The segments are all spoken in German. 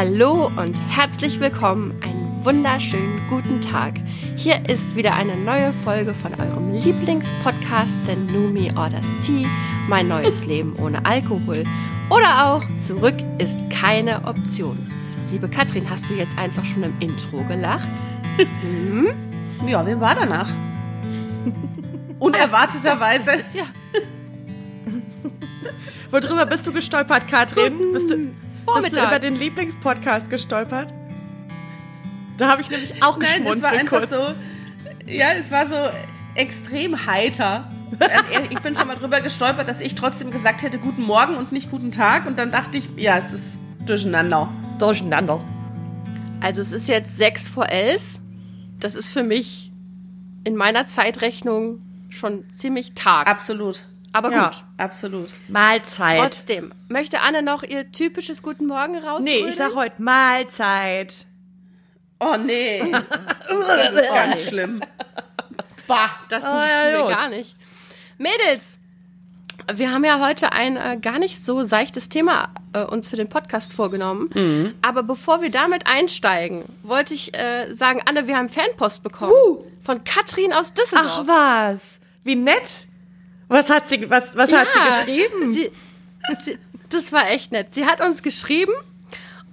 Hallo und herzlich willkommen, einen wunderschönen guten Tag. Hier ist wieder eine neue Folge von eurem Lieblingspodcast The New Me Orders Tea, mein neues Leben ohne Alkohol. Oder auch Zurück ist keine Option. Liebe Katrin, hast du jetzt einfach schon im Intro gelacht? Hm? Ja, mir war danach. Unerwarteterweise. Ja. Worüber bist du gestolpert, Katrin? Bist du, bist du Vormittag. über den Lieblingspodcast gestolpert? Da habe ich nämlich auch Nein, es war einfach kurz. so. Ja, es war so extrem heiter. Ähm, ich bin schon mal drüber gestolpert, dass ich trotzdem gesagt hätte Guten Morgen und nicht Guten Tag. Und dann dachte ich, ja, es ist durcheinander. Durcheinander. Also es ist jetzt sechs vor elf. Das ist für mich in meiner Zeitrechnung schon ziemlich Tag. Absolut. Aber Ja. gut. Absolut. Mahlzeit. Trotzdem, möchte Anne noch ihr typisches Guten Morgen raus? nee, ich sag heute Mahlzeit. Oh nee. Das ist ganz schlimm. Bah. Das Ah, machen ja, gar nicht. Mädels, wir haben ja heute ein äh, gar nicht so seichtes Thema äh, uns für den Podcast vorgenommen. Mhm. Aber bevor wir damit einsteigen, wollte ich äh, sagen, Anne, wir haben Fanpost bekommen. Von Katrin aus Düsseldorf. Ach was. Wie nett. Was hat sie, was, was hat sie geschrieben? Sie, sie, das war echt nett. Sie hat uns geschrieben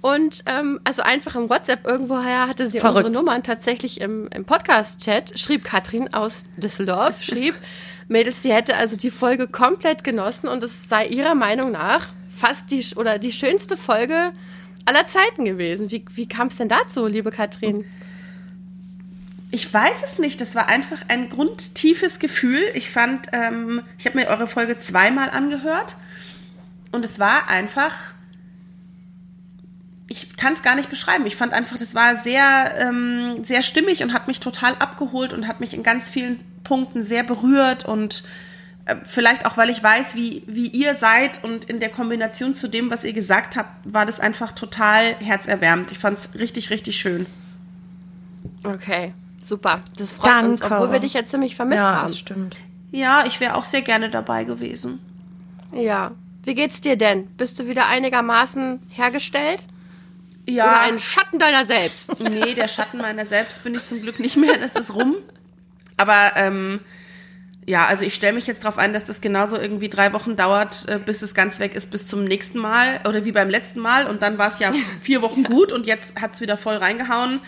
und ähm, also einfach im WhatsApp irgendwoher hatte sie Verrückt. unsere Nummern tatsächlich im, im Podcast-Chat, schrieb Katrin aus Düsseldorf, schrieb, Mädels, sie hätte also die Folge komplett genossen und es sei ihrer Meinung nach fast die oder die schönste Folge aller Zeiten gewesen. Wie, wie kam es denn dazu, liebe Katrin? Ich weiß es nicht. Das war einfach ein grundtiefes Gefühl. Ich fand, ähm, ich habe mir eure Folge zweimal angehört und es war einfach. Ich kann es gar nicht beschreiben. Ich fand einfach, das war sehr, ähm, sehr stimmig und hat mich total abgeholt und hat mich in ganz vielen Punkten sehr berührt und äh, vielleicht auch, weil ich weiß, wie, wie ihr seid und in der Kombination zu dem, was ihr gesagt habt, war das einfach total herzerwärmend. Ich fand es richtig, richtig schön. Okay, super. Das freut uns, Danke. obwohl wir dich ja ziemlich vermisst ja, haben. das stimmt. Ja, ich wäre auch sehr gerne dabei gewesen. Ja. Wie geht's dir denn? Bist du wieder einigermaßen hergestellt? Oder Ja, ein Schatten deiner selbst? nee, der Schatten meiner selbst bin ich zum Glück nicht mehr, das ist rum. Aber ähm, ja, also ich stelle mich jetzt darauf ein, dass das genauso irgendwie drei Wochen dauert, äh, bis es ganz weg ist, bis zum nächsten Mal oder wie beim letzten Mal. Und dann war es ja vier Wochen gut und jetzt hat's wieder voll reingehauen.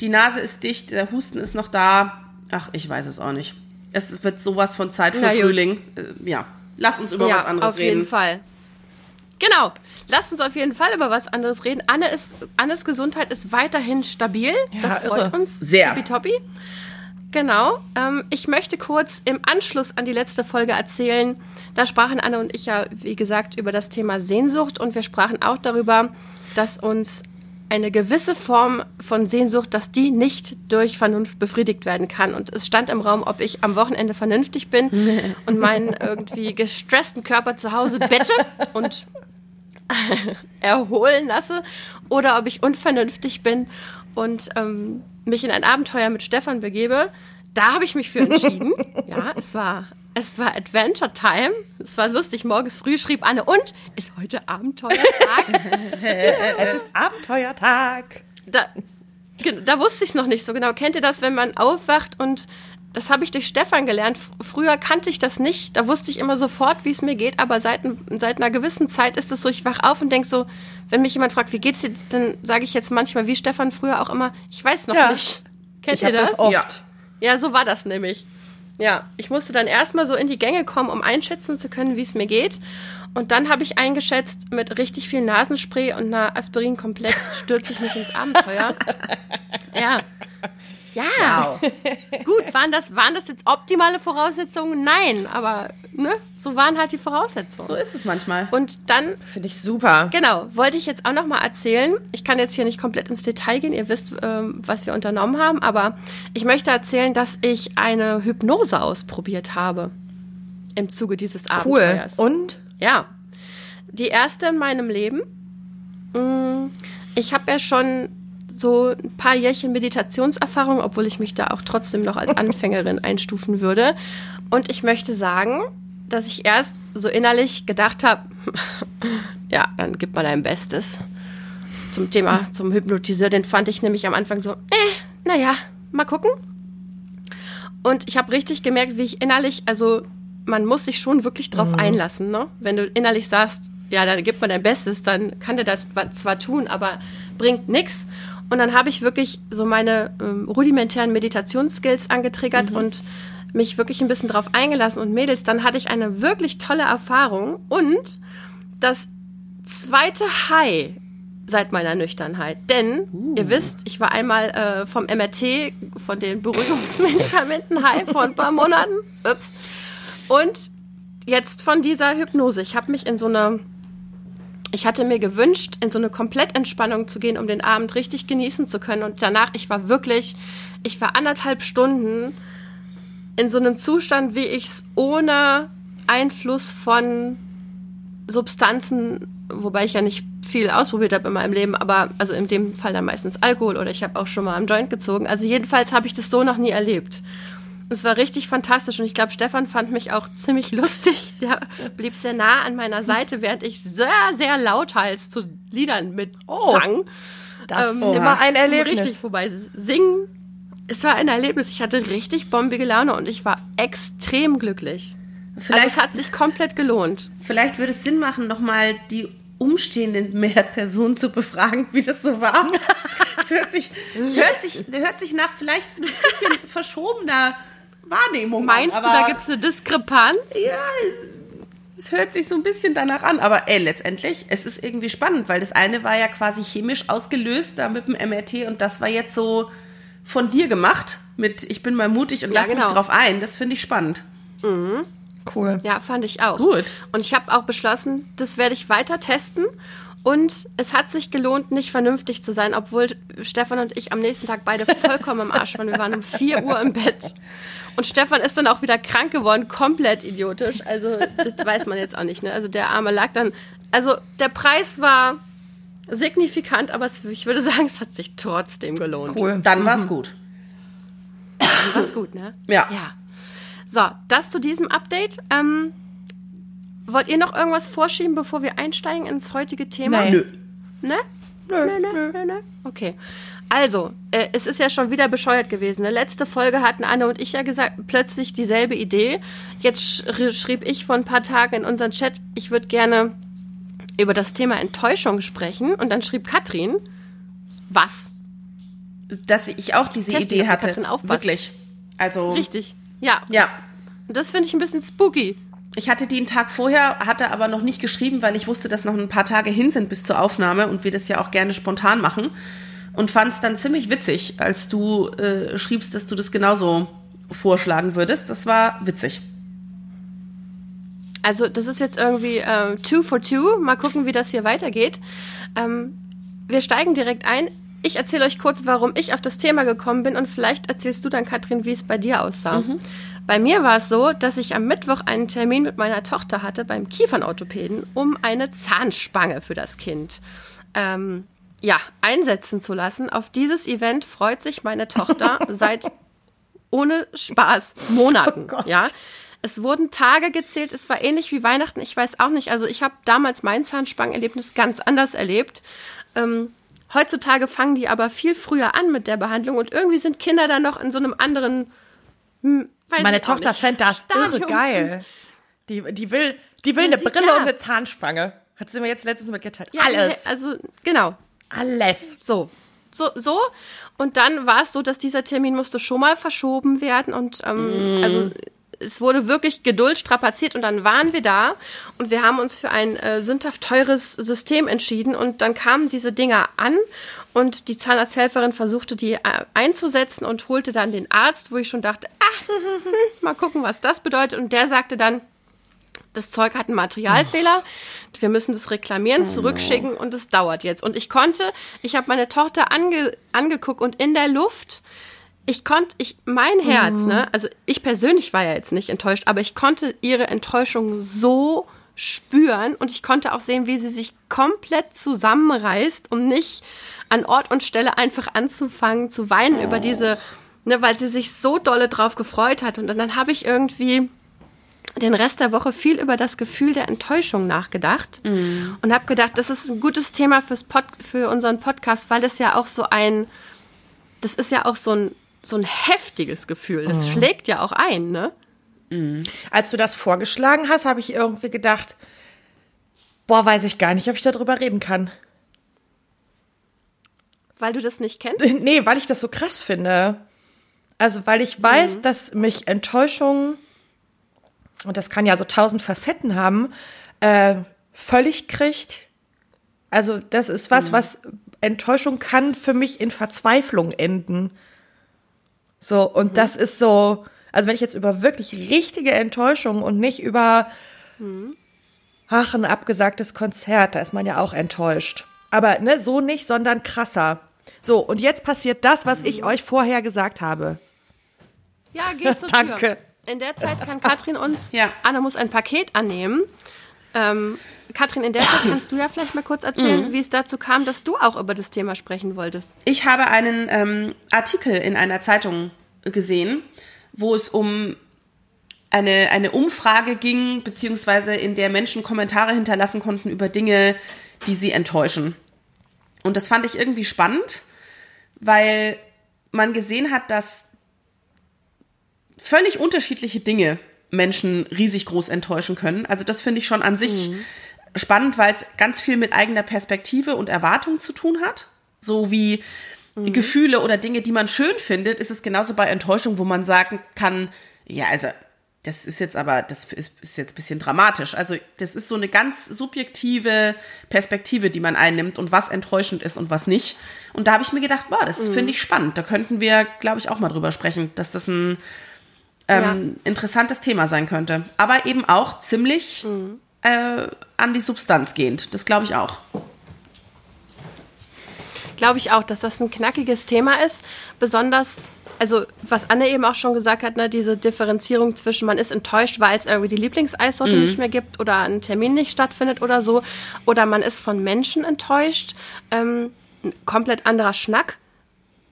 Die Nase ist dicht, der Husten ist noch da. Ach, ich weiß es auch nicht. Es wird sowas von Zeit für Na. Frühling. Äh, ja, lass uns über was anderes auf reden. jeden Fall. Genau. Lasst uns auf jeden Fall über was anderes reden. Anne ist, Annes Gesundheit ist weiterhin stabil. das freut irre. uns. Sehr. Tippitoppi. Genau. Ähm, ich möchte kurz im Anschluss an die letzte Folge erzählen. Da sprachen Anne und ich ja, wie gesagt, über das Thema Sehnsucht und wir sprachen auch darüber, dass uns eine gewisse Form von Sehnsucht, dass die nicht durch Vernunft befriedigt werden kann. Und es stand im Raum, ob ich am Wochenende vernünftig bin und meinen irgendwie gestressten Körper zu Hause bette und erholen lasse oder ob ich unvernünftig bin und ähm, mich in ein Abenteuer mit Stefan begebe. Da habe ich mich für entschieden. ja, es war, es war Adventure Time. Es war lustig. Morgens früh schrieb Anne, und ist heute Abenteuertag? Es ist Abenteuertag. da, gen- da wusste ich es noch nicht so genau. Kennt ihr das, wenn man aufwacht und das habe ich durch Stefan gelernt. Früher kannte ich das nicht. Da wusste ich immer sofort, wie es mir geht. Aber seit, seit einer gewissen Zeit ist es so, ich wach auf und denk so, wenn mich jemand fragt, wie geht's dir, dann sage ich jetzt manchmal, wie Stefan früher auch immer, ich weiß noch Ja. nicht. Kennt Ich ihr das? das oft. Ja. Ja, so war das nämlich. Ja, ich musste dann erstmal so in die Gänge kommen, um einschätzen zu können, wie es mir geht. Und dann habe ich eingeschätzt, mit richtig viel Nasenspray und einer Aspirinkomplex stürze ich mich ins Abenteuer. Ja. Ja. Gut, waren das, waren das jetzt optimale Voraussetzungen? Nein, aber ne, so waren halt die Voraussetzungen. So ist es manchmal. Und dann Finde ich super. Genau, wollte ich jetzt auch noch mal erzählen. Ich kann jetzt hier nicht komplett ins Detail gehen. Ihr wisst, ähm, was wir unternommen haben, aber ich möchte erzählen, dass ich eine Hypnose ausprobiert habe im Zuge dieses Cool. Abenteuers. Und? Ja, die erste in meinem Leben. Mm, Ich habe ja schon so ein paar Jährchen Meditationserfahrung, obwohl ich mich da auch trotzdem noch als Anfängerin einstufen würde. Und ich möchte sagen, dass ich erst so innerlich gedacht habe, ja, dann gib mal dein Bestes. zum Thema, zum Hypnotiseur, den fand ich nämlich am Anfang so, äh, naja, mal gucken. Und ich habe richtig gemerkt, wie ich innerlich, also man muss sich schon wirklich drauf Mhm. einlassen, ne? Wenn du innerlich sagst, ja, dann gibt man dein Bestes, dann kann der das zwar tun, aber bringt nichts. Und dann habe ich wirklich so meine ähm, rudimentären Meditationsskills angetriggert und mich wirklich ein bisschen drauf eingelassen. Und Mädels, dann hatte ich eine wirklich tolle Erfahrung und das zweite High seit meiner Nüchternheit. Denn, ihr wisst, ich war einmal äh, vom MRT, von den Beruhigungsmedikamenten high vor ein paar Monaten. Ups. Und jetzt von dieser Hypnose. Ich habe mich in so eine, ich hatte mir gewünscht, in so eine Komplettentspannung zu gehen, um den Abend richtig genießen zu können. Und danach, ich war wirklich, ich war anderthalb Stunden in so einem Zustand, wie ich es ohne Einfluss von Substanzen, wobei ich ja nicht viel ausprobiert habe in meinem Leben, aber also in dem Fall dann meistens Alkohol oder ich habe auch schon mal am Joint gezogen. Also jedenfalls habe ich das so noch nie erlebt. Es war richtig fantastisch und ich glaube, Stefan fand mich auch ziemlich lustig. Der blieb sehr nah an meiner Seite, während ich sehr, sehr lauthals zu Liedern mit Oh. sang. Das Ähm, immer ein Erlebnis. Richtig, wobei singen, es war ein Erlebnis. Ich hatte richtig bombige Laune und ich war extrem glücklich. Vielleicht, Also es hat sich komplett gelohnt. vielleicht würde es Sinn machen, nochmal die umstehenden Mehrpersonen zu befragen, wie das so war. Es hört sich, es hört sich, hört sich nach vielleicht ein bisschen verschobener Wahrnehmung Meinst an. du, da gibt es eine Diskrepanz? Ja, es, es hört sich so ein bisschen danach an. Aber ey, letztendlich, es ist irgendwie spannend, weil das eine war ja quasi chemisch ausgelöst da mit dem MRT und das war jetzt so von dir gemacht mit ich bin mal mutig und Ja, lass mich genau. drauf ein. Das finde ich spannend. Cool. Ja, fand ich auch. Gut. Und ich habe auch beschlossen, das werde ich weiter testen. Und es hat sich gelohnt, nicht vernünftig zu sein, obwohl Stefan und ich am nächsten Tag beide vollkommen im Arsch waren. Wir waren um 4 Uhr im Bett. Und Stefan ist dann auch wieder krank geworden, komplett idiotisch. Also, das weiß man jetzt auch nicht. Ne? Also, der Arme lag dann. Also, der Preis war signifikant, aber es, ich würde sagen, es hat sich trotzdem gelohnt. Cool. Dann war's gut. War's gut, ne? Ja. Ja. So, das zu diesem Update. Ähm, wollt ihr noch irgendwas vorschieben, bevor wir einsteigen ins heutige Thema? Nee. Nö. Ne? Nö, nö, nö, nö. Okay. Also, äh, es ist ja schon wieder bescheuert gewesen. Ne? Letzte Folge hatten Anne und ich ja gesagt, plötzlich dieselbe Idee. Jetzt sch schrieb ich vor ein paar Tagen in unseren Chat, ich würde gerne über das Thema Enttäuschung sprechen. Und dann schrieb Katrin, was? Dass ich auch diese Testi, Idee hatte. Katrin aufpasst. Wirklich. Also. Richtig. Ja. Ja. Und das finde ich ein bisschen spooky. Ich hatte die einen Tag vorher, hatte aber noch nicht geschrieben, weil ich wusste, dass noch ein paar Tage hin sind bis zur Aufnahme und wir das ja auch gerne spontan machen. Und fand es dann ziemlich witzig, als du äh, schriebst, dass du das genauso vorschlagen würdest. Das war witzig. Also das ist jetzt irgendwie ähm, two for two. Mal gucken, wie das hier weitergeht. Ähm, wir steigen direkt ein. Ich erzähle euch kurz, warum ich auf das Thema gekommen bin und vielleicht erzählst du dann, Katrin, wie es bei dir aussah. Bei mir war es so, dass ich am Mittwoch einen Termin mit meiner Tochter hatte beim Kiefernorthopäden, um eine Zahnspange für das Kind ähm, ja, einsetzen zu lassen. Auf dieses Event freut sich meine Tochter seit ohne Spaß Monaten. Oh ja. Es wurden Tage gezählt, es war ähnlich wie Weihnachten, ich weiß auch nicht. Also ich habe damals mein Zahnspangenerlebnis ganz anders erlebt. Ähm, heutzutage fangen die aber viel früher an mit der Behandlung und irgendwie sind Kinder dann noch in so einem anderen. Hm, Meine Tochter fände das irre Stadium. geil. Die, die will, die will Ja, eine Brille ja. und eine Zahnspange. Hat sie mir jetzt letztens mitgeteilt. Ja, Alles. Also genau. Alles. So, so, so. Und dann war es so, dass dieser Termin musste schon mal verschoben werden und ähm, also es wurde wirklich Geduld strapaziert und dann waren wir da und wir haben uns für ein äh, sündhaft teures System entschieden und dann kamen diese Dinger an und die Zahnarzthelferin versuchte die äh, einzusetzen und holte dann den Arzt, wo ich schon dachte, ach, mal gucken, was das bedeutet und der sagte dann, das Zeug hat einen Materialfehler. Wir müssen das reklamieren, zurückschicken und es dauert jetzt. Und ich konnte, ich habe meine Tochter ange, angeguckt und in der Luft, ich konnte, ich, mein Herz, ne, also ich persönlich war ja jetzt nicht enttäuscht, aber ich konnte ihre Enttäuschung so spüren und ich konnte auch sehen, wie sie sich komplett zusammenreißt, um nicht an Ort und Stelle einfach anzufangen zu weinen über diese, ne, weil sie sich so dolle drauf gefreut hat. Und dann habe ich irgendwie den Rest der Woche viel über das Gefühl der Enttäuschung nachgedacht und habe gedacht, das ist ein gutes Thema fürs Pod, für unseren Podcast, weil das ja auch so ein, das ist ja auch so ein, so ein heftiges Gefühl. Das schlägt ja auch ein, ne? Als du das vorgeschlagen hast, habe ich irgendwie gedacht, boah, weiß ich gar nicht, ob ich darüber reden kann. Weil du das nicht kennst. Nee, weil ich das so krass finde. Also, weil ich weiß, dass mich Enttäuschung, und das kann ja so tausend Facetten haben, äh, völlig kriegt. Also, das ist was, was Enttäuschung kann für mich in Verzweiflung enden. So, und das ist so, also wenn ich jetzt über wirklich richtige Enttäuschung und nicht über, ach, ein abgesagtes Konzert, da ist man ja auch enttäuscht. Aber ne, so nicht, sondern krasser. So, und jetzt passiert das, was ich euch vorher gesagt habe. Ja, geh zur Danke. Tür. In der Zeit kann Katrin uns, Ja. Anna muss ein Paket annehmen. Ähm, Katrin, in der Zeit kannst du ja vielleicht mal kurz erzählen, wie es dazu kam, dass du auch über das Thema sprechen wolltest. Ich habe einen ähm, Artikel in einer Zeitung gesehen, wo es um eine, eine Umfrage ging, beziehungsweise in der Menschen Kommentare hinterlassen konnten über Dinge, die sie enttäuschen. Und das fand ich irgendwie spannend, weil man gesehen hat, dass völlig unterschiedliche Dinge Menschen riesig groß enttäuschen können. Also das finde ich schon an sich spannend, weil es ganz viel mit eigener Perspektive und Erwartung zu tun hat. So wie Gefühle oder Dinge, die man schön findet, ist es genauso bei Enttäuschung, wo man sagen kann, ja, also das ist jetzt aber, das ist, ist jetzt ein bisschen dramatisch. Also das ist so eine ganz subjektive Perspektive, die man einnimmt und was enttäuschend ist und was nicht. Und da habe ich mir gedacht, boah, das finde ich spannend. Da könnten wir, glaube ich, auch mal drüber sprechen, dass das ein ähm, interessantes Thema sein könnte. Aber eben auch ziemlich äh, an die Substanz gehend. Das glaube ich auch. Glaube ich auch, dass das ein knackiges Thema ist. Besonders, also was Anne eben auch schon gesagt hat, ne, diese Differenzierung zwischen man ist enttäuscht, weil es irgendwie die Lieblingseissorte nicht mehr gibt oder ein Termin nicht stattfindet oder so. Oder man ist von Menschen enttäuscht. Ähm, ein komplett anderer Schnack.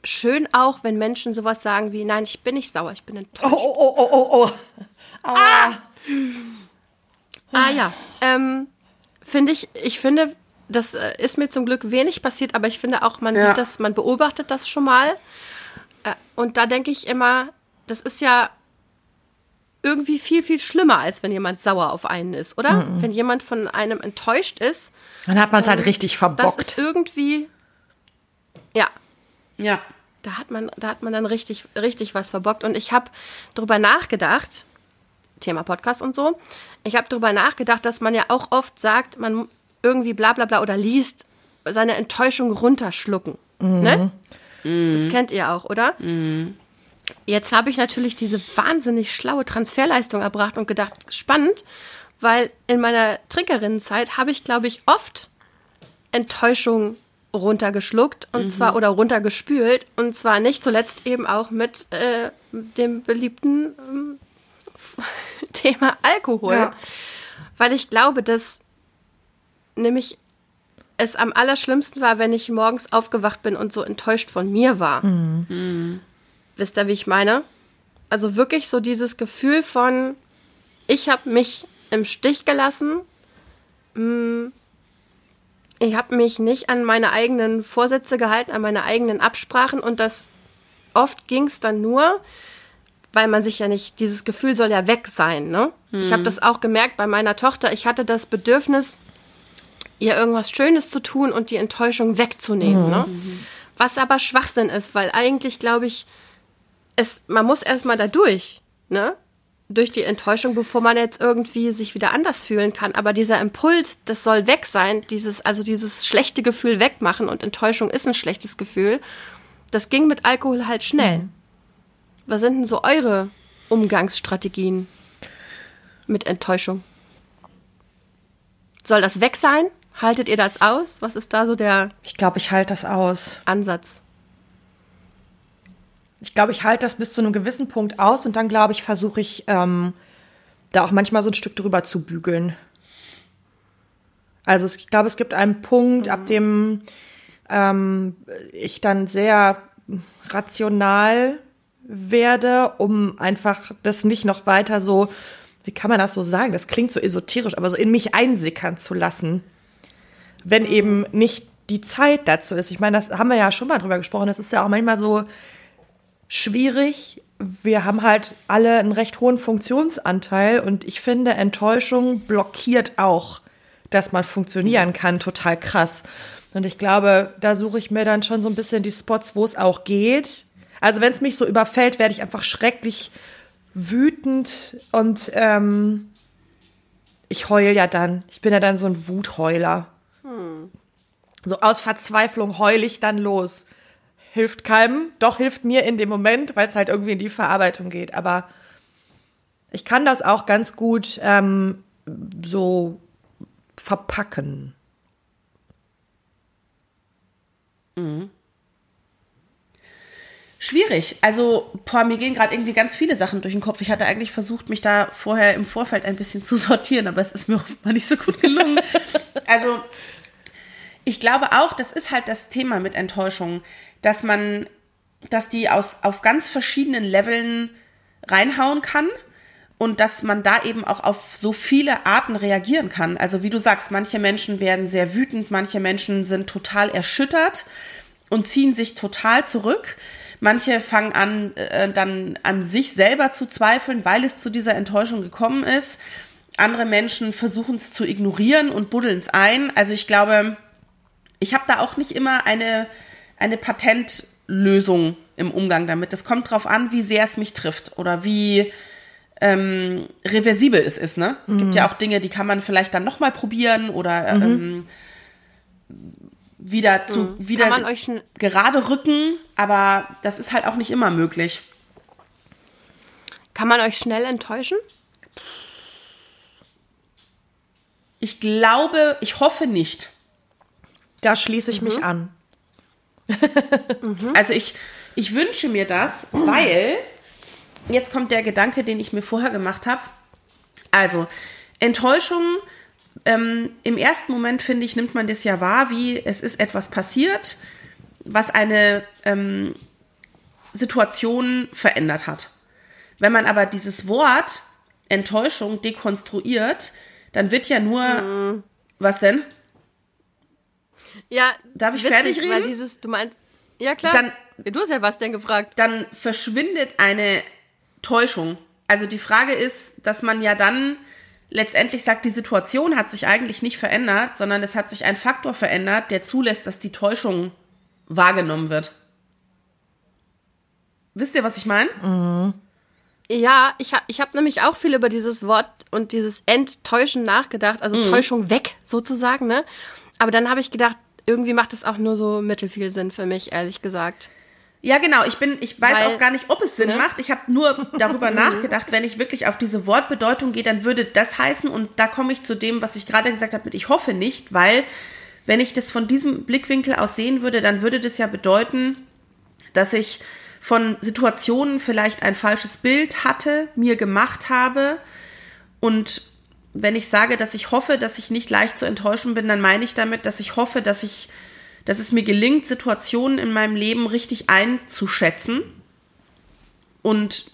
Schön auch, wenn Menschen sowas sagen wie, nein, ich bin nicht sauer, ich bin enttäuscht. Oh, oh, oh, oh, oh. Ah ja, ähm, finde ich, ich finde, das äh, ist mir zum Glück wenig passiert, aber ich finde auch, man Ja. sieht das, man beobachtet das schon mal. Äh, und da denke ich immer, das ist ja irgendwie viel, viel schlimmer, als wenn jemand sauer auf einen ist, oder? Wenn jemand von einem enttäuscht ist, Dann hat man es halt richtig das verbockt. ist irgendwie, ja, Ja. Da hat man, da hat man dann richtig, richtig was verbockt. Und ich habe drüber nachgedacht, Thema Podcast und so, ich habe drüber nachgedacht, dass man ja auch oft sagt, man irgendwie bla bla bla oder liest, seine Enttäuschung runterschlucken. Ne? Das kennt ihr auch, oder? Jetzt habe ich natürlich diese wahnsinnig schlaue Transferleistung erbracht und gedacht, spannend, weil in meiner Trinkerinnenzeit habe ich, glaube ich, oft Enttäuschung runtergeschluckt und zwar oder runtergespült und zwar nicht zuletzt eben auch mit äh, dem beliebten ähm, Thema Alkohol, Ja. weil ich glaube, dass nämlich es am allerschlimmsten war, wenn ich morgens aufgewacht bin und so enttäuscht von mir war. Wisst ihr, wie ich meine? Also wirklich so dieses Gefühl von, ich habe mich im Stich gelassen. Mm, Ich habe mich nicht an meine eigenen Vorsätze gehalten, an meine eigenen Absprachen und das oft ging es dann nur, weil man sich ja nicht, dieses Gefühl soll ja weg sein. Ne? Ich habe das auch gemerkt bei meiner Tochter. Ich hatte das Bedürfnis, ihr irgendwas Schönes zu tun und die Enttäuschung wegzunehmen. Ne? Was aber Schwachsinn ist, weil eigentlich glaube ich, es, man muss erstmal da durch, ne? Durch die Enttäuschung, bevor man jetzt irgendwie sich wieder anders fühlen kann. Aber dieser Impuls, das soll weg sein, dieses, also dieses schlechte Gefühl wegmachen und Enttäuschung ist ein schlechtes Gefühl. Das ging mit Alkohol halt schnell. Was sind denn so eure Umgangsstrategien mit Enttäuschung? Soll das weg sein? Haltet ihr das aus? Was ist da so der Ich glaube, ich halte das aus. Ansatz? Ich glaube, ich halte das bis zu einem gewissen Punkt aus und dann, glaube ich, versuche ich ähm, da auch manchmal so ein Stück drüber zu bügeln. Also ich glaube, es gibt einen Punkt, ab dem ähm, ich dann sehr rational werde, um einfach das nicht noch weiter so wie kann man das so sagen? Das klingt so esoterisch, aber so in mich einsickern zu lassen, wenn Mhm. eben nicht die Zeit dazu ist. Ich meine, das haben wir ja schon mal drüber gesprochen. Das ist ja auch manchmal so schwierig. Wir haben halt alle einen recht hohen Funktionsanteil und ich finde, Enttäuschung blockiert auch, dass man funktionieren kann, total krass. Und ich glaube, da suche ich mir dann schon so ein bisschen die Spots, wo es auch geht. Also wenn es mich so überfällt, werde ich einfach schrecklich wütend und ähm, ich heul ja dann. Ich bin ja dann so ein Wutheuler. So aus Verzweiflung heul ich dann los. Hilft keinem, doch hilft mir in dem Moment, weil es halt irgendwie in die Verarbeitung geht. Aber ich kann das auch ganz gut ähm, so verpacken. Schwierig. Also, boah, mir gehen gerade irgendwie ganz viele Sachen durch den Kopf. Ich hatte eigentlich versucht, mich da vorher im Vorfeld ein bisschen zu sortieren, aber es ist mir offenbar nicht so gut gelungen. also, ich glaube auch, das ist halt das Thema mit Enttäuschung, dass man, dass die aus, auf ganz verschiedenen Leveln reinhauen kann und dass man da eben auch auf so viele Arten reagieren kann. Also wie du sagst, manche Menschen werden sehr wütend, manche Menschen sind total erschüttert und ziehen sich total zurück. Manche fangen an, äh, dann an sich selber zu zweifeln, weil es zu dieser Enttäuschung gekommen ist. Andere Menschen versuchen es zu ignorieren und buddeln es ein. Also ich glaube, ich habe da auch nicht immer eine, eine Patentlösung im Umgang damit. Das kommt drauf an, wie sehr es mich trifft oder wie ähm, reversibel es ist. Ne? Es gibt ja auch Dinge, die kann man vielleicht dann nochmal probieren oder ähm, wieder zu wieder Kann man euch schon, gerade rücken, aber das ist halt auch nicht immer möglich. kann man euch schnell enttäuschen? Ich glaube, ich hoffe nicht. Da schließe ich mich an. Also ich, ich wünsche mir das, weil jetzt kommt der Gedanke, den ich mir vorher gemacht habe. Also Enttäuschung. Ähm, Im ersten Moment finde ich, nimmt man das ja wahr, wie es ist etwas passiert, was eine ähm, Situation verändert hat. Wenn man aber dieses Wort Enttäuschung dekonstruiert, dann wird ja nur was denn? Ja, Darf ich witzig, fertig Weil reden? dieses, du meinst, ja klar. Dann- du hast ja was denn gefragt. dann verschwindet eine Täuschung. Also die Frage ist, dass man ja dann letztendlich sagt, die Situation hat sich eigentlich nicht verändert, sondern es hat sich ein Faktor verändert, der zulässt, dass die Täuschung wahrgenommen wird. Wisst ihr, was ich meine? Ja, ich habe ich hab nämlich auch viel über dieses Wort und dieses Enttäuschen nachgedacht, also Mhm. Täuschung weg sozusagen, ne? Aber dann habe ich gedacht, irgendwie macht es auch nur so mittelfiel Sinn für mich, ehrlich gesagt. Ja, genau. Ich bin, ich weiß Weil- auch gar nicht, ob es Sinn ne? macht. Ich habe nur darüber nachgedacht, wenn ich wirklich auf diese Wortbedeutung gehe, dann würde das heißen, und da komme ich zu dem, was ich gerade gesagt habe, mit ich hoffe nicht, weil wenn ich das von diesem Blickwinkel aus sehen würde, dann würde das ja bedeuten, dass ich von Situationen vielleicht ein falsches Bild hatte, mir gemacht habe und wenn ich sage, dass ich hoffe, dass ich nicht leicht zu enttäuschen bin, dann meine ich damit, dass ich hoffe, dass ich, dass es mir gelingt, Situationen in meinem Leben richtig einzuschätzen und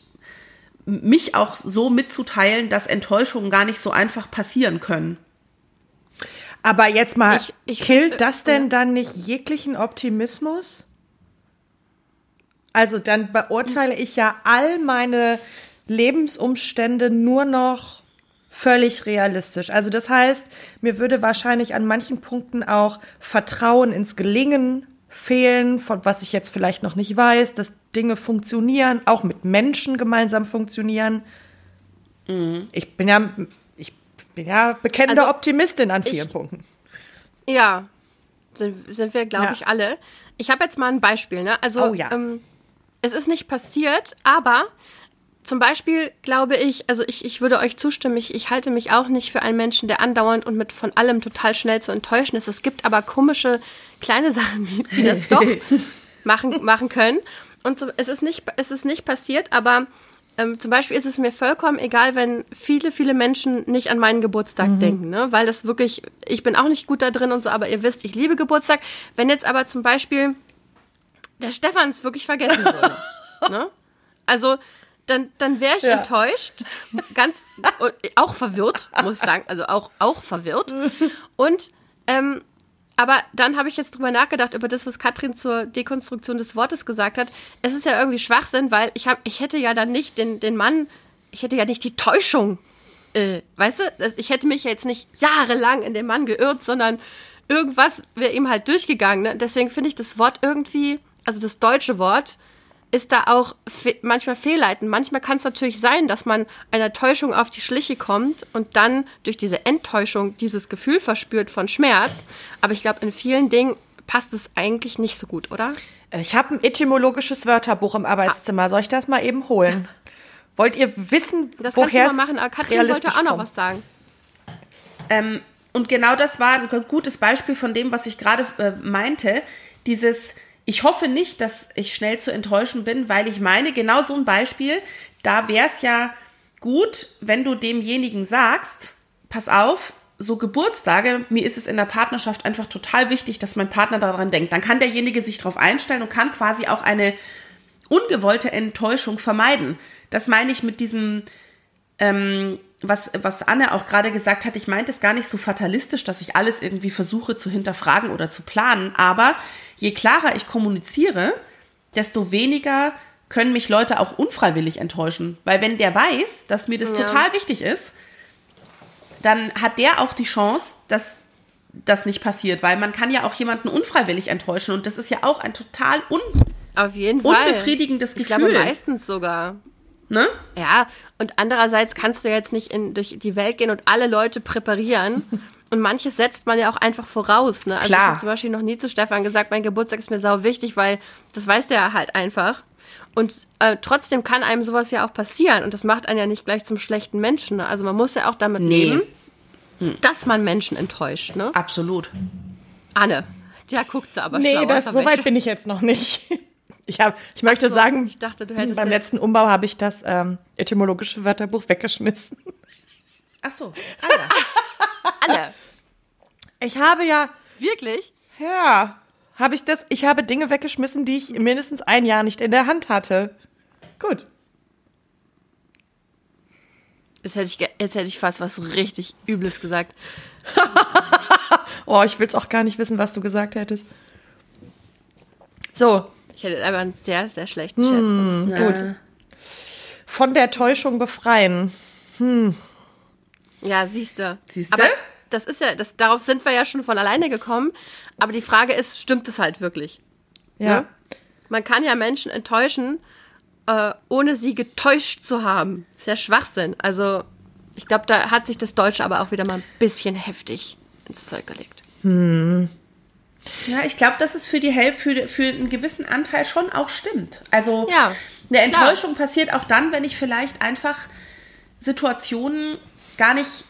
mich auch so mitzuteilen, dass Enttäuschungen gar nicht so einfach passieren können. Aber jetzt mal, Ich- ich killt finde, das denn ja. dann nicht jeglichen Optimismus? Also dann beurteile ich ja all meine Lebensumstände nur noch völlig realistisch. Also das heißt, mir würde wahrscheinlich an manchen Punkten auch Vertrauen ins Gelingen fehlen, von was ich jetzt vielleicht noch nicht weiß, dass Dinge funktionieren, auch mit Menschen gemeinsam funktionieren. Ich bin ja, ich bin ja bekennende Also, Optimistin an vielen ich- Punkten. Ja, sind, sind wir, glaube Ja. ich, alle. Ich habe jetzt mal ein Beispiel, ne? Also, Oh ja. ähm, es ist nicht passiert, aber zum Beispiel glaube ich, also ich, ich würde euch zustimmen, ich, ich halte mich auch nicht für einen Menschen, der andauernd und mit von allem total schnell zu enttäuschen ist. Es gibt aber komische kleine Sachen, die, die das doch machen, machen können. Und so, es, ist nicht, es ist nicht passiert, aber ähm, zum Beispiel ist es mir vollkommen egal, wenn viele, viele Menschen nicht an meinen Geburtstag denken, ne? weil das wirklich, ich bin auch nicht gut da drin und so, aber ihr wisst, ich liebe Geburtstag. Wenn jetzt aber zum Beispiel der Stefans wirklich vergessen würde, ne? Also, dann, dann wäre ich Ja. enttäuscht, ganz auch verwirrt, muss ich sagen, also auch, auch verwirrt. Und ähm, aber dann habe ich jetzt drüber nachgedacht, über das, was Katrin zur Dekonstruktion des Wortes gesagt hat. Es ist ja irgendwie Schwachsinn, weil ich habe, ich hätte ja dann nicht den, den Mann, ich hätte ja nicht die Täuschung, äh, weißt du, ich hätte mich ja jetzt nicht jahrelang in den Mann geirrt, sondern irgendwas wäre ihm halt durchgegangen. Ne? Deswegen finde ich das Wort irgendwie, also das deutsche Wort, ist da auch fe manchmal fehlleitend. Manchmal kann es natürlich sein, dass man einer Täuschung auf die Schliche kommt und dann durch diese Enttäuschung dieses Gefühl verspürt von Schmerz. Aber ich glaube, in vielen Dingen passt es eigentlich nicht so gut, oder? Ich habe ein etymologisches Wörterbuch im Arbeitszimmer. Soll ich das mal eben holen? Wollt ihr wissen, Das kannst du woher mal machen. Aber Katrin wollte auch noch was sagen. Ähm, und genau das war ein gutes Beispiel von dem, was ich gerade äh, meinte. Dieses, ich hoffe nicht, dass ich schnell zu enttäuschen bin, weil ich meine, genau so ein Beispiel, da wäre es ja gut, wenn du demjenigen sagst, pass auf, so Geburtstage, mir ist es in der Partnerschaft einfach total wichtig, dass mein Partner daran denkt. Dann kann derjenige sich darauf einstellen und kann quasi auch eine ungewollte Enttäuschung vermeiden. Das meine ich mit diesem, ähm, was, was Anne auch gerade gesagt hat, ich meinte es gar nicht so fatalistisch, dass ich alles irgendwie versuche zu hinterfragen oder zu planen, aber je klarer ich kommuniziere, desto weniger können mich Leute auch unfreiwillig enttäuschen. Weil wenn der weiß, dass mir das Ja. total wichtig ist, dann hat der auch die Chance, dass das nicht passiert, weil man kann ja auch jemanden unfreiwillig enttäuschen und das ist ja auch ein total un, Auf jeden Fall. unbefriedigendes Ich Gefühl. glaube meistens sogar. ne? Ja, und andererseits kannst du jetzt nicht in, durch die Welt gehen und alle Leute präparieren. Und manches setzt man ja auch einfach voraus. Ne? Also Klar. ich habe zum Beispiel noch nie zu Stefan gesagt, mein Geburtstag ist mir sau wichtig, weil das weiß der halt einfach. Und äh, trotzdem kann einem sowas ja auch passieren. Und das macht einen ja nicht gleich zum schlechten Menschen. Ne? Also man muss ja auch damit Nee. leben, dass man Menschen enttäuscht. Ne? Absolut. Anne, ja, guckt sie aber Nee, schlau aus so weit bin ich jetzt noch nicht. Ich, hab, ich möchte so, sagen, ich dachte, beim letzten Umbau habe ich das ähm, etymologische Wörterbuch weggeschmissen. Ach so. Ah, Anne, Ich habe ja, wirklich? ja, habe ich das, ich habe Dinge weggeschmissen, die ich mindestens ein Jahr nicht in der Hand hatte. Gut. Jetzt hätte, ich, jetzt hätte ich fast was richtig Übles gesagt. Oh, ich will es auch gar nicht wissen, was du gesagt hättest. So, Ich hätte einfach einen sehr, sehr schlechten Scherz gemacht. gut. Von der Täuschung befreien. Ja, siehst du. Siehste? Aber das ist ja, das, darauf sind wir ja schon von alleine gekommen. Aber die Frage ist, stimmt es halt wirklich? Ja. Ne? Man kann ja Menschen enttäuschen, äh, ohne sie getäuscht zu haben. Ist ja Schwachsinn. Also, ich glaube, da hat sich das Deutsche aber auch wieder mal ein bisschen heftig ins Zeug gelegt. Ja, ich glaube, dass es für die Hälfte, für, für einen gewissen Anteil schon auch stimmt. Also Ja, eine klar. Enttäuschung passiert auch dann, wenn ich vielleicht einfach Situationen gar nicht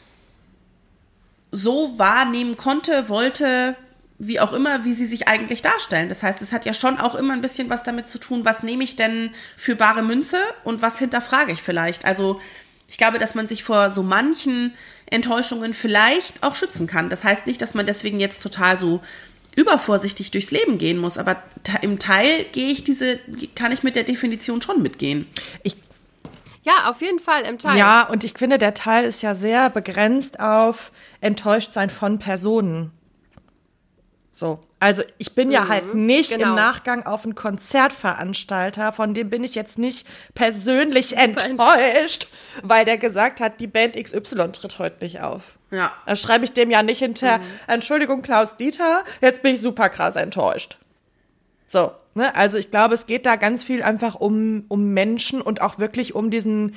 so wahrnehmen konnte, wollte, wie auch immer, wie sie sich eigentlich darstellen. Das heißt, es hat ja schon auch immer ein bisschen was damit zu tun, was nehme ich denn für bare Münze und was hinterfrage ich vielleicht. Also ich glaube, dass man sich vor so manchen Enttäuschungen vielleicht auch schützen kann. Das heißt nicht, dass man deswegen jetzt total so übervorsichtig durchs Leben gehen muss, aber im Teil gehe ich diese, kann ich mit der Definition schon mitgehen. Ich, Ja, auf jeden Fall im Teil. ja, und ich finde, der Teil ist ja sehr begrenzt auf Enttäuschtsein von Personen. So. Also ich bin ja halt nicht genau. im Nachgang auf einen Konzertveranstalter, von dem bin ich jetzt nicht persönlich enttäuscht. enttäuscht, weil der gesagt hat, die Band XY tritt heute nicht auf. Ja. Da schreibe ich dem ja nicht hinter, Entschuldigung, Klaus Dieter, jetzt bin ich super krass enttäuscht. So, ne? Also ich glaube, es geht da ganz viel einfach um, um Menschen und auch wirklich um diesen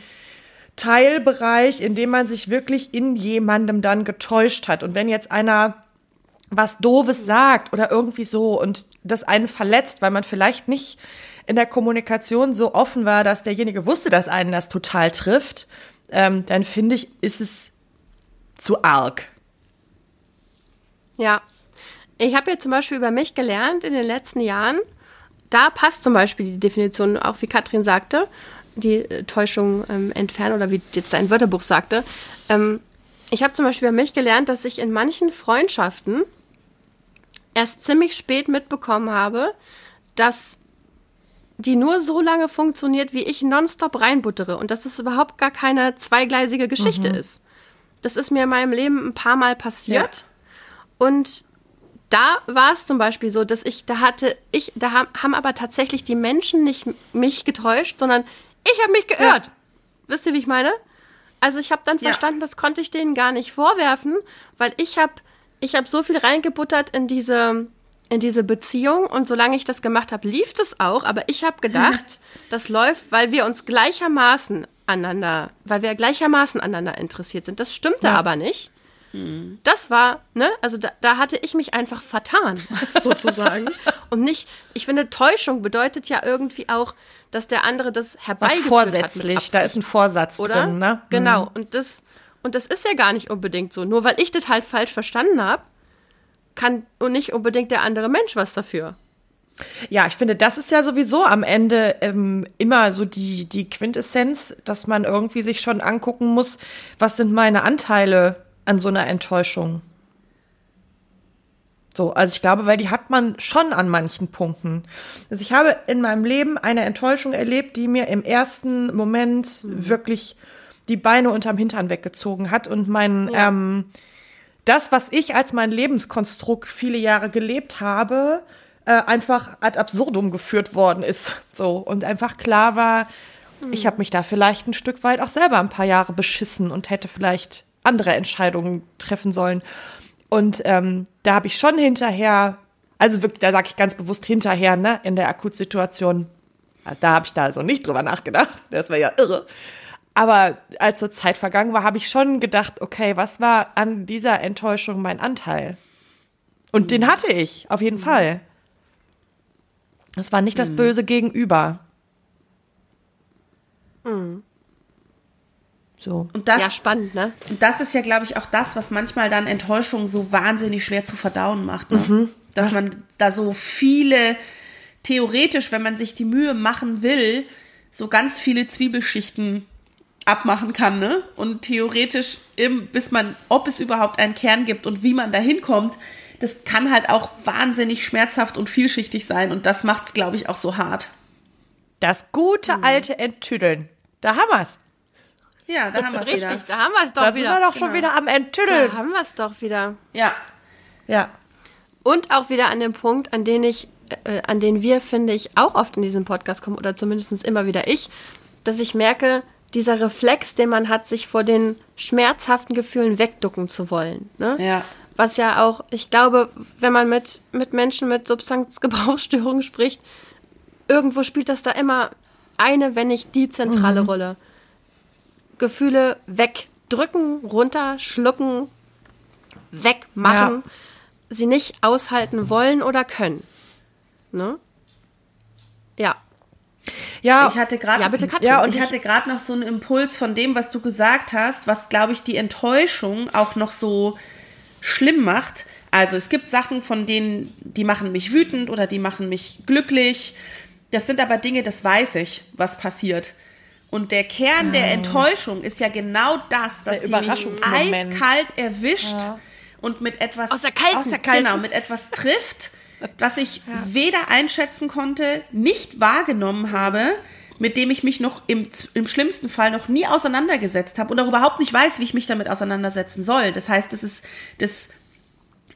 Teilbereich, in dem man sich wirklich in jemandem dann getäuscht hat. Und wenn jetzt einer was Doofes sagt oder irgendwie so und das einen verletzt, weil man vielleicht nicht in der Kommunikation so offen war, dass derjenige wusste, dass einen das total trifft, ähm, dann finde ich, ist es zu arg. Ja. Ich habe ja zum Beispiel über mich gelernt in den letzten Jahren. Da passt zum Beispiel die Definition, auch wie Katrin sagte, die äh, Täuschung ähm, entfernen oder wie jetzt dein Wörterbuch sagte. Ähm, ich habe zum Beispiel über mich gelernt, dass ich in manchen Freundschaften erst ziemlich spät mitbekommen habe, dass die nur so lange funktioniert, wie ich nonstop reinbuttere und dass das überhaupt gar keine zweigleisige Geschichte Mhm. ist. Das ist mir in meinem Leben ein paar Mal passiert. Und da war es zum Beispiel so, dass ich, da hatte ich, da haben, haben aber tatsächlich die Menschen nicht mich getäuscht, sondern ich habe mich geirrt. Wisst ihr, wie ich meine? Also ich habe dann Ja. verstanden, das konnte ich denen gar nicht vorwerfen, weil ich habe ich habe so viel reingebuttert in diese in diese Beziehung und solange ich das gemacht habe, lief das auch, aber ich habe gedacht, das läuft, weil wir uns gleichermaßen aneinander, weil wir gleichermaßen aneinander interessiert sind. Das stimmte aber nicht. Das war, ne, also da, da hatte ich mich einfach vertan, sozusagen. Und nicht, ich finde, Täuschung bedeutet ja irgendwie auch, dass der andere das Was herbeigeführt vorsätzlich, hat da ist ein Vorsatz oder? drin, ne? Genau. Und das, und das ist ja gar nicht unbedingt so. Nur weil ich das halt falsch verstanden habe, kann und nicht unbedingt der andere Mensch was dafür. Ja, ich finde, das ist ja sowieso am Ende ähm, immer so die, die Quintessenz, dass man irgendwie sich schon angucken muss, was sind meine Anteile an so einer Enttäuschung. So, also ich glaube, weil die hat man schon an manchen Punkten. Also ich habe in meinem Leben eine Enttäuschung erlebt, die mir im ersten Moment wirklich die Beine unterm Hintern weggezogen hat und mein Ja. ähm, das, was ich als mein Lebenskonstrukt viele Jahre gelebt habe, äh, einfach ad absurdum geführt worden ist. So und einfach klar war, ich habe mich da vielleicht ein Stück weit auch selber ein paar Jahre beschissen und hätte vielleicht andere Entscheidungen treffen sollen. Und ähm, da habe ich schon hinterher, also wirklich, da sage ich ganz bewusst hinterher, ne, in der Akutsituation, da habe ich da also nicht drüber nachgedacht. Das wäre ja irre. Aber als so Zeit vergangen war, habe ich schon gedacht, okay, was war an dieser Enttäuschung mein Anteil? Und den hatte ich, auf jeden Fall. Das war nicht das böse Gegenüber. So. Und das, ja, spannend, ne? Und das ist ja, glaube ich, auch das, was manchmal dann Enttäuschung so wahnsinnig schwer zu verdauen macht. Ne? Dass man da so viele, theoretisch, wenn man sich die Mühe machen will, so ganz viele Zwiebelschichten abmachen kann, ne? Und theoretisch, im, bis man, ob es überhaupt einen Kern gibt und wie man da hinkommt, das kann halt auch wahnsinnig schmerzhaft und vielschichtig sein. Und das macht es, glaube ich, auch so hart. Das gute alte Enttüdeln. Da haben wir's. Ja, da haben wir es Richtig, wieder. da haben wir es doch Da sind wieder. wir doch schon wieder am Enttüdeln. Da haben wir es doch wieder. Ja. Ja. Und auch wieder an dem Punkt, an den ich, äh, an den wir, finde ich, auch oft in diesem Podcast kommen, oder zumindest immer wieder ich, dass ich merke, dieser Reflex, den man hat, sich vor den schmerzhaften Gefühlen wegducken zu wollen. Ne? Ja. Was ja auch, ich glaube, wenn man mit, mit Menschen mit Substanzgebrauchsstörungen spricht, irgendwo spielt das da immer eine, wenn nicht die zentrale Rolle. Gefühle wegdrücken, runterschlucken, wegmachen, sie nicht aushalten wollen oder können. Ne? Ja. Ja, Ich hatte gerade Ja, bitte, Katrin. Ja, und und ich ich- hatte gerade noch so einen Impuls von dem, was du gesagt hast, was glaube ich die Enttäuschung auch noch so schlimm macht. Also es gibt Sachen, von denen die machen mich wütend oder die machen mich glücklich. Das sind aber Dinge, das weiß ich, was passiert. Und der Kern der Enttäuschung ist ja genau das, dass Der die mich eiskalt erwischt und mit etwas Aus der kalten. aus der kalten. Genau mit etwas trifft, was ich weder einschätzen konnte, nicht wahrgenommen habe, mit dem ich mich noch im, im schlimmsten Fall noch nie auseinandergesetzt habe und auch überhaupt nicht weiß, wie ich mich damit auseinandersetzen soll. Das heißt, das ist das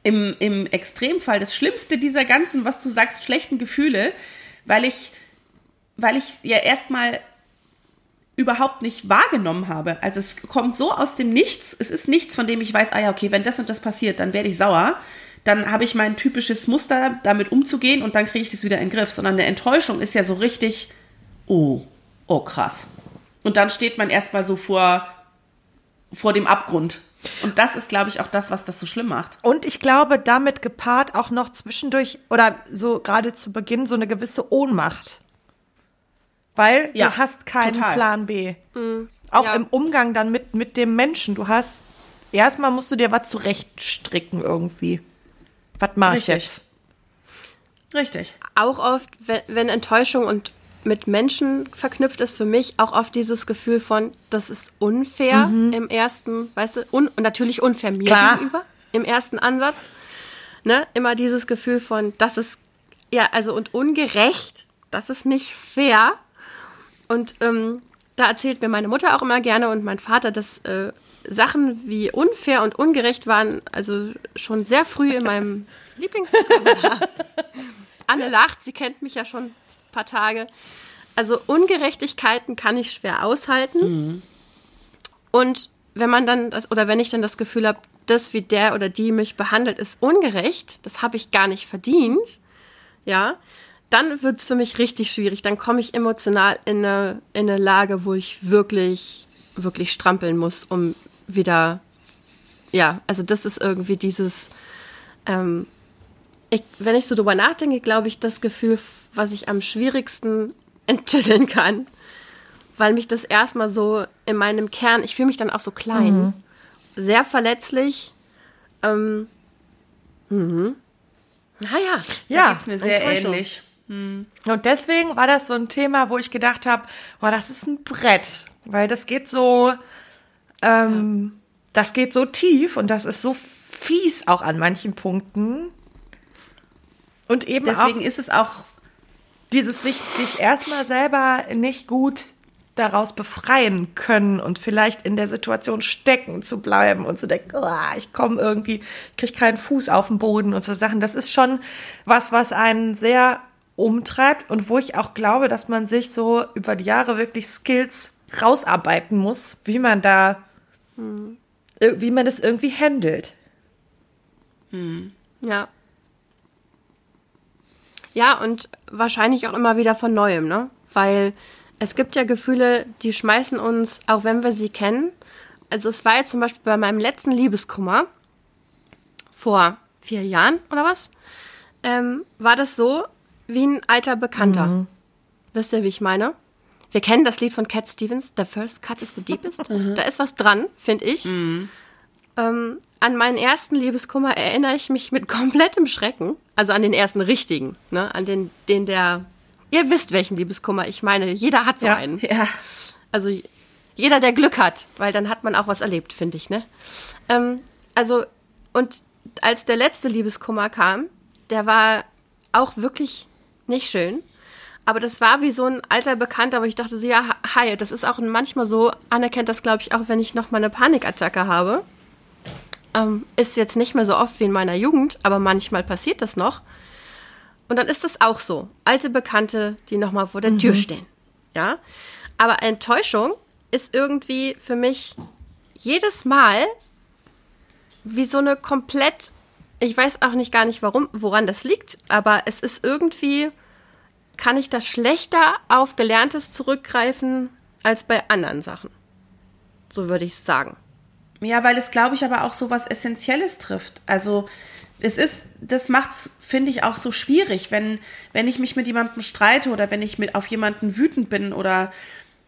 im, im Extremfall das Schlimmste dieser ganzen, was du sagst, schlechten Gefühle, weil ich, weil ich ja erstmal überhaupt nicht wahrgenommen habe. Also es kommt so aus dem Nichts. Es ist nichts, von dem ich weiß, ah ja, okay, wenn das und das passiert, dann werde ich sauer. Dann habe ich mein typisches Muster, damit umzugehen und dann kriege ich das wieder in den Griff. Sondern eine Enttäuschung ist ja so richtig, oh, oh krass. Und dann steht man erstmal so vor, vor dem Abgrund. Und das ist, glaube ich, auch das, was das so schlimm macht. Und ich glaube, damit gepaart auch noch zwischendurch oder so gerade zu Beginn so eine gewisse Ohnmacht. Weil Ja, du hast keinen total. Plan B. Auch Ja. im Umgang dann mit, mit dem Menschen. Du hast, erstmal musst du dir was zurechtstricken irgendwie. Was mache ich jetzt? Richtig. auch oft, wenn, wenn Enttäuschung und mit Menschen verknüpft ist für mich auch oft dieses Gefühl von, das ist unfair im ersten, weißt du, un, und natürlich unfair mir Klar. gegenüber im ersten Ansatz. Ne? Immer dieses Gefühl von, das ist, ja, also und ungerecht das ist nicht fair. Und ähm, da erzählt mir meine Mutter auch immer gerne und mein Vater, dass äh, Sachen wie unfair und ungerecht waren, also schon sehr früh in meinem Lieblingsprogramm. Anne lacht, sie kennt mich ja schon ein paar Tage. Also Ungerechtigkeiten kann ich schwer aushalten. Mhm. Und wenn man dann das, oder wenn ich dann das Gefühl habe, das, wie der oder die mich behandelt, ist ungerecht, das habe ich gar nicht verdient, ja, dann wird es für mich richtig schwierig. Dann komme ich emotional in eine, in eine Lage, wo ich wirklich, wirklich strampeln muss, um wieder, ja, also das ist irgendwie dieses, ähm, ich, wenn ich so drüber nachdenke, glaube ich, das Gefühl, was ich am schwierigsten enttütteln kann, weil mich das erstmal so in meinem Kern, ich fühle mich dann auch so klein, mhm. sehr verletzlich. Ähm, mhm. Naja, ja, da geht's mir sehr ähnlich. Mhm. Und deswegen war das so ein Thema, wo ich gedacht habe, boah, das ist ein Brett, weil das geht so, ähm, ja. das geht so tief und das ist so fies auch an manchen Punkten. Und eben deswegen ist es auch dieses sich, sich erstmal selber nicht gut daraus befreien können und vielleicht in der Situation stecken zu bleiben und zu denken, oh, ich komme irgendwie, kriege keinen Fuß auf den Boden und so Sachen. Das ist schon was, was einen sehr umtreibt und wo ich auch glaube, dass man sich so über die Jahre wirklich Skills rausarbeiten muss, wie man da, hm. wie man das irgendwie handelt. Hm. Ja. Ja, und wahrscheinlich auch immer wieder von neuem, ne? Weil es gibt ja Gefühle, die schmeißen uns, auch wenn wir sie kennen. Also es war jetzt zum Beispiel bei meinem letzten Liebeskummer vor vier Jahren oder was, ähm, war das so, wie ein alter Bekannter. Mhm. Wisst ihr, wie ich meine? Wir kennen das Lied von Cat Stevens, The First Cut is the Deepest. Mhm. Da ist was dran, finde ich. Mhm. Ähm, an meinen ersten Liebeskummer erinnere ich mich mit komplettem Schrecken. Also an den ersten richtigen, ne? An den, den der. Ihr wisst, welchen Liebeskummer ich meine. Jeder hat so ja, einen. Ja. Also jeder, der Glück hat, weil dann hat man auch was erlebt, finde ich, ne? Ähm, also, und als der letzte Liebeskummer kam, der war auch wirklich nicht schön. Aber das war wie so ein alter Bekannter, wo ich dachte so, ja, hi, das ist auch manchmal so, Anna kennt das, glaube ich, auch, wenn ich noch mal eine Panikattacke habe. Ähm, ist jetzt nicht mehr so oft wie in meiner Jugend, aber manchmal passiert das noch. Und dann ist das auch so. Alte Bekannte, die noch mal vor der mhm. Tür stehen. Ja. Aber Enttäuschung ist irgendwie für mich jedes Mal wie so eine komplett, ich weiß auch nicht gar nicht warum, woran das liegt, aber es ist irgendwie kann ich da schlechter auf Gelerntes zurückgreifen als bei anderen Sachen. So würde ich es sagen. Ja, weil es, glaube ich, aber auch so was Essentielles trifft. Also es ist, das macht's, finde ich, auch so schwierig, wenn, wenn ich mich mit jemandem streite oder wenn ich mit auf jemanden wütend bin oder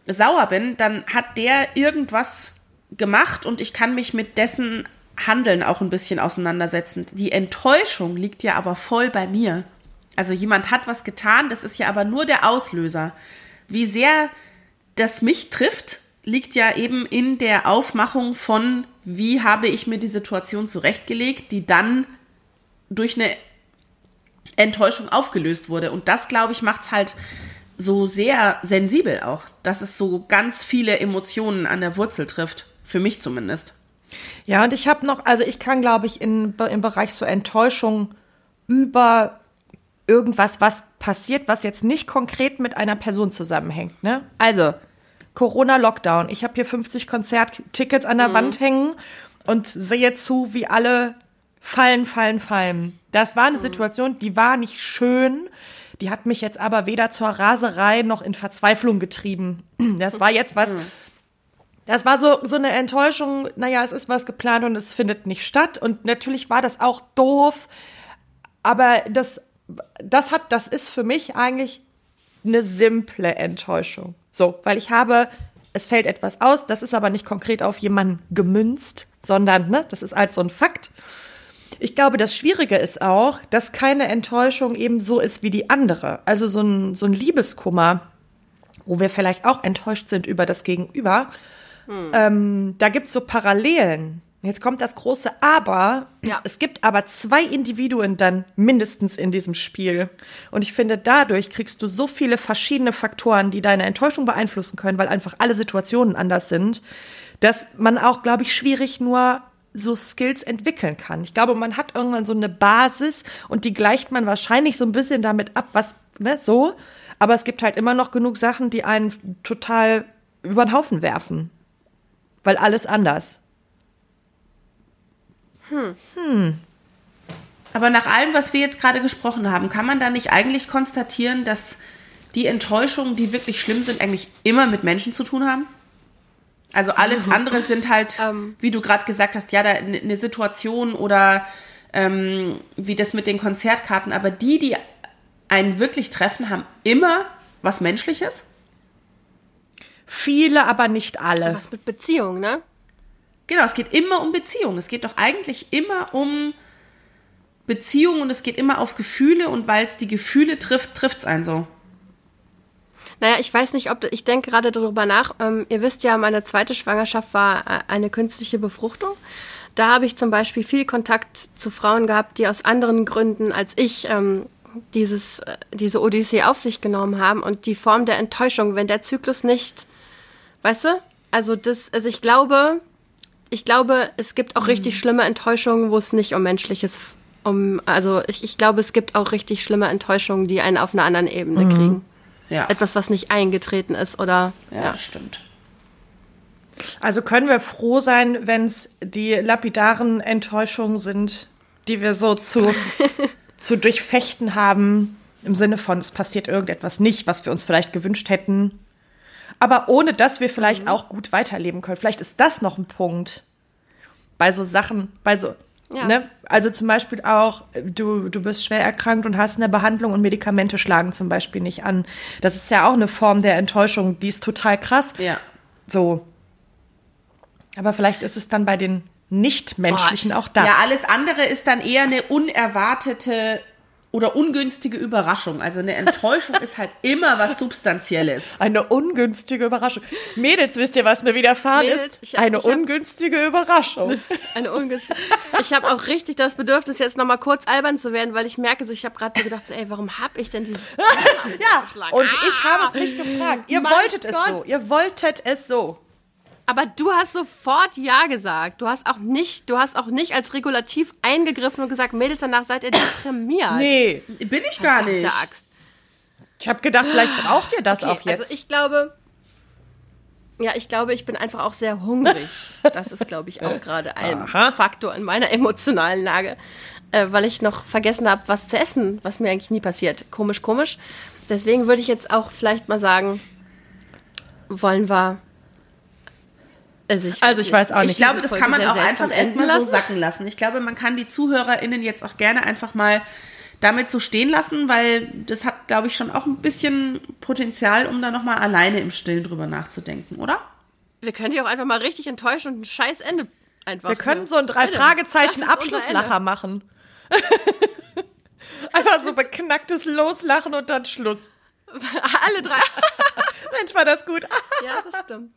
sauer bin, dann hat der irgendwas gemacht und ich kann mich mit dessen Handeln auch ein bisschen auseinandersetzen. Die Enttäuschung liegt ja aber voll bei mir. Also jemand hat was getan, das ist ja aber nur der Auslöser. Wie sehr das mich trifft, liegt ja eben in der Aufmachung von, wie habe ich mir die Situation zurechtgelegt, die dann durch eine Enttäuschung aufgelöst wurde. Und das, glaube ich, macht es halt so sehr sensibel auch, dass es so ganz viele Emotionen an der Wurzel trifft. Für mich zumindest. Ja, und ich habe noch, also ich kann, glaube ich, in, im Bereich so Enttäuschung über irgendwas, was passiert, was jetzt nicht konkret mit einer Person zusammenhängt. Ne? Also, Corona-Lockdown. Ich habe hier 50 Konzerttickets an der mhm. Wand hängen und sehe zu, wie alle fallen, fallen, fallen. Das war eine mhm. Situation, die war nicht schön. Die hat mich jetzt aber weder zur Raserei noch in Verzweiflung getrieben. Das war jetzt was. Das war so, so eine Enttäuschung. Naja, es ist was geplant und es findet nicht statt. Und natürlich war das auch doof. Aber das das hat, das ist für mich eigentlich eine simple Enttäuschung. So, weil ich habe, es fällt etwas aus, das ist aber nicht konkret auf jemanden gemünzt, sondern, ne, das ist halt so ein Fakt. Ich glaube, das Schwierige ist auch, dass keine Enttäuschung eben so ist wie die andere. Also so ein, so ein Liebeskummer, wo wir vielleicht auch enttäuscht sind über das Gegenüber, hm. ähm, da gibt es so Parallelen. Jetzt kommt das große Aber. Ja. Es gibt aber zwei Individuen dann mindestens in diesem Spiel. Und ich finde, dadurch kriegst du so viele verschiedene Faktoren, die deine Enttäuschung beeinflussen können, weil einfach alle Situationen anders sind, dass man auch, glaube ich, schwierig nur so Skills entwickeln kann. Ich glaube, man hat irgendwann so eine Basis und die gleicht man wahrscheinlich so ein bisschen damit ab, was, ne, so. Aber es gibt halt immer noch genug Sachen, die einen total über den Haufen werfen. Weil alles anders. Aber nach allem, was wir jetzt gerade gesprochen haben, kann man da nicht eigentlich konstatieren, dass die Enttäuschungen, die wirklich schlimm sind, eigentlich immer mit Menschen zu tun haben? Also alles andere sind halt, Ähm. wie du gerade gesagt hast, ja, da eine eine Situation oder ähm, wie das mit den Konzertkarten. Aber die, die einen wirklich treffen, haben immer was Menschliches. Viele, aber nicht alle. Was mit Beziehung, ne? Genau, es geht immer um Beziehungen. Es geht doch eigentlich immer um Beziehungen und es geht immer auf Gefühle und weil es die Gefühle trifft, trifft es einen so. Naja, ich weiß nicht, ob ich denke gerade darüber nach. Ähm, ihr wisst ja, meine zweite Schwangerschaft war äh, eine künstliche Befruchtung. Da habe ich zum Beispiel viel Kontakt zu Frauen gehabt, die aus anderen Gründen als ich ähm, dieses, äh, diese Odyssee auf sich genommen haben und die Form der Enttäuschung, wenn der Zyklus nicht, weißt du? Also das, also ich glaube, ich glaube, es gibt auch richtig schlimme Enttäuschungen, wo es nicht um menschliches, um, also ich, ich glaube, es gibt auch richtig schlimme Enttäuschungen, die einen auf einer anderen Ebene kriegen. Ja, Etwas, was nicht eingetreten ist oder ja, ja. stimmt. Also können wir froh sein, wenn es die lapidaren Enttäuschungen sind, die wir so zu, zu durchfechten haben, im Sinne von, es passiert irgendetwas nicht, was wir uns vielleicht gewünscht hätten. Aber ohne dass wir vielleicht auch gut weiterleben können. Vielleicht ist das noch ein Punkt. Bei so Sachen, bei so, Ja. ne? Also zum Beispiel auch, du, du bist schwer erkrankt und hast eine Behandlung und Medikamente schlagen zum Beispiel nicht an. Das ist ja auch eine Form der Enttäuschung, die ist total krass. Ja. So. Aber vielleicht ist es dann bei den Nichtmenschlichen auch das. Ja, alles andere ist dann eher eine unerwartete oder ungünstige Überraschung. Also eine Enttäuschung ist halt immer was Substanzielles. Eine ungünstige Überraschung. Mädels, wisst ihr, was mir widerfahren Mädels, ist? hab- Eine ich hab- ungünstige Überraschung. eine ungünstige. Ich habe auch richtig das Bedürfnis, jetzt nochmal kurz albern zu werden, weil ich merke, so ich habe gerade so gedacht, so, ey, warum habe ich denn dieses Ja, und Ah! ich habe es mich gefragt. Ihr Mein wolltet es Gott. so. Ihr wolltet es so. Aber du hast sofort Ja gesagt. Du hast auch nicht, du hast auch nicht als Regulativ eingegriffen und gesagt, Mädels, danach seid ihr deprimiert. Nee, Bin ich gar nicht. Axt. ich habe gedacht, vielleicht braucht ihr das Okay, auch jetzt. Also ich glaube, ja, ich glaube, ich bin einfach auch sehr hungrig. Das ist, glaube ich, auch gerade ein Aha. Faktor in meiner emotionalen Lage, äh, weil ich noch vergessen habe, was zu essen, was mir eigentlich nie passiert. Komisch, komisch. Deswegen würde ich jetzt auch vielleicht mal sagen, wollen wir. Also ich, Also ich weiß auch Ich nicht. glaube, diese das Folge kann man auch einfach erstmal so sacken lassen. Ich glaube, man kann die ZuhörerInnen jetzt auch gerne einfach mal damit so stehen lassen, weil das hat, glaube ich, schon auch ein bisschen Potenzial, um da nochmal alleine im Stillen drüber nachzudenken, oder? wir können die auch einfach mal richtig enttäuschen und ein scheiß Ende einfach. wir können so ein drei Bitte. Fragezeichen Das ist unser Abschlusslacher machen. Einfach so beknacktes Loslachen und dann Schluss. Alle drei. Mensch, war das gut. ja, das stimmt.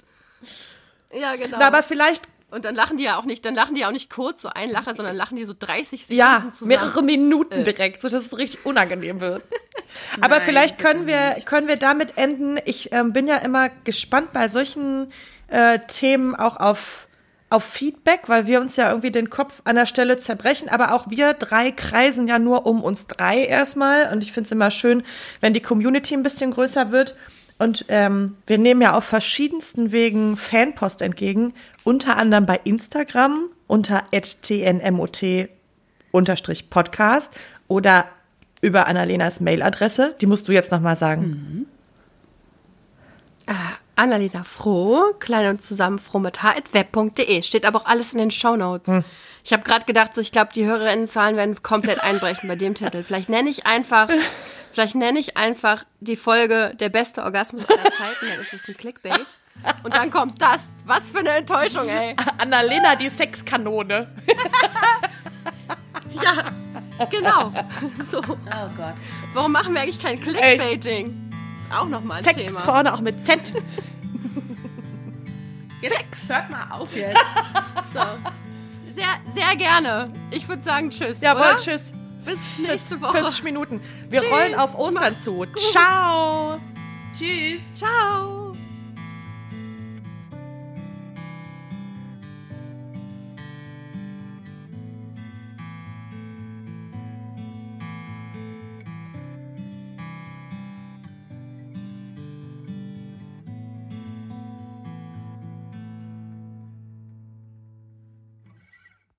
Ja, genau. Na, aber vielleicht, Und dann lachen die ja auch nicht, dann lachen die ja auch nicht kurz so ein Lacher, sondern lachen die so 30 Sekunden ja, zusammen. mehrere Minuten direkt, sodass es richtig unangenehm wird. Aber Nein, vielleicht können wir, können wir damit enden. Ich ähm, bin ja immer gespannt bei solchen äh, Themen auch auf, auf Feedback, weil wir uns ja irgendwie den Kopf an der Stelle zerbrechen. Aber auch wir drei kreisen ja nur um uns drei erstmal. Und ich finde es immer schön, wenn die Community ein bisschen größer wird. Und ähm, wir nehmen ja auf verschiedensten Wegen Fanpost entgegen, unter anderem bei Instagram unter tnmot unterstrich Podcast oder über Annalenas Mailadresse. Die musst du jetzt nochmal sagen. Ah, Annalena Froh, klein und zusammen froh mit h.web.de. Steht aber auch alles in den Shownotes. Hm. Ich habe gerade gedacht, so ich glaube, die Hörerinnenzahlen werden komplett einbrechen bei dem Titel. Vielleicht nenne ich einfach, vielleicht nenne ich einfach die Folge der beste Orgasmus aller Zeiten, dann ist es ein Clickbait. Und dann kommt das. Was für eine Enttäuschung, ey. Annalena, die Sexkanone. Ja, genau. So. Oh Gott. Warum machen wir eigentlich kein Clickbaiting? Ist auch nochmal ein Sex Thema. vorne auch mit Z. Jetzt hört mal auf jetzt. So. sehr, sehr gerne. Ich würde sagen Tschüss. Jawohl, oder? tschüss. Bis nächste Woche. 40 Minuten. Wir Tschüss. rollen auf Ostern Macht's zu. gut. Ciao. Tschüss. Ciao.